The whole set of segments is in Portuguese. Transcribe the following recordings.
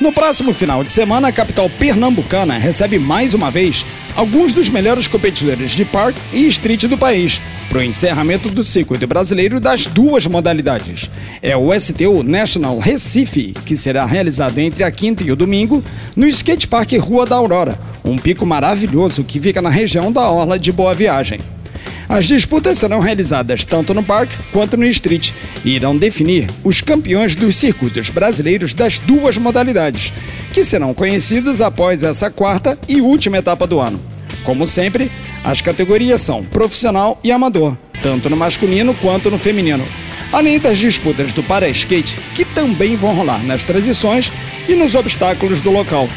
No próximo final de semana, a capital pernambucana recebe mais uma vez alguns dos melhores competidores de park e street do país para o encerramento do circuito brasileiro das duas modalidades. É o STU National Recife, que será realizado entre a quinta e o domingo no Skate Park Rua da Aurora, um pico maravilhoso que fica na região da Orla de Boa Viagem. As disputas serão realizadas tanto no parque quanto no street e irão definir os campeões dos circuitos brasileiros das duas modalidades, que serão conhecidos após essa quarta e última etapa do ano. Como sempre, as categorias são profissional e amador, tanto no masculino quanto no feminino. Além das disputas do para-skate, que também vão rolar nas transições e nos obstáculos do local.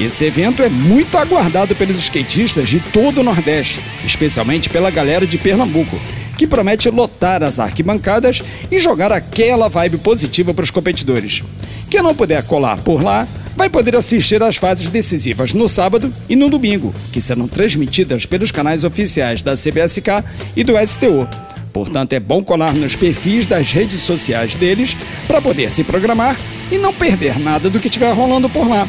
Esse evento é muito aguardado pelos skatistas de todo o Nordeste, especialmente pela galera de Pernambuco, que promete lotar as arquibancadas e jogar aquela vibe positiva para os competidores. Quem não puder colar por lá, vai poder assistir às fases decisivas no sábado e no domingo, que serão transmitidas pelos canais oficiais da CBSK e do STU. Portanto, é bom colar nos perfis das redes sociais deles para poder se programar e não perder nada do que estiver rolando por lá.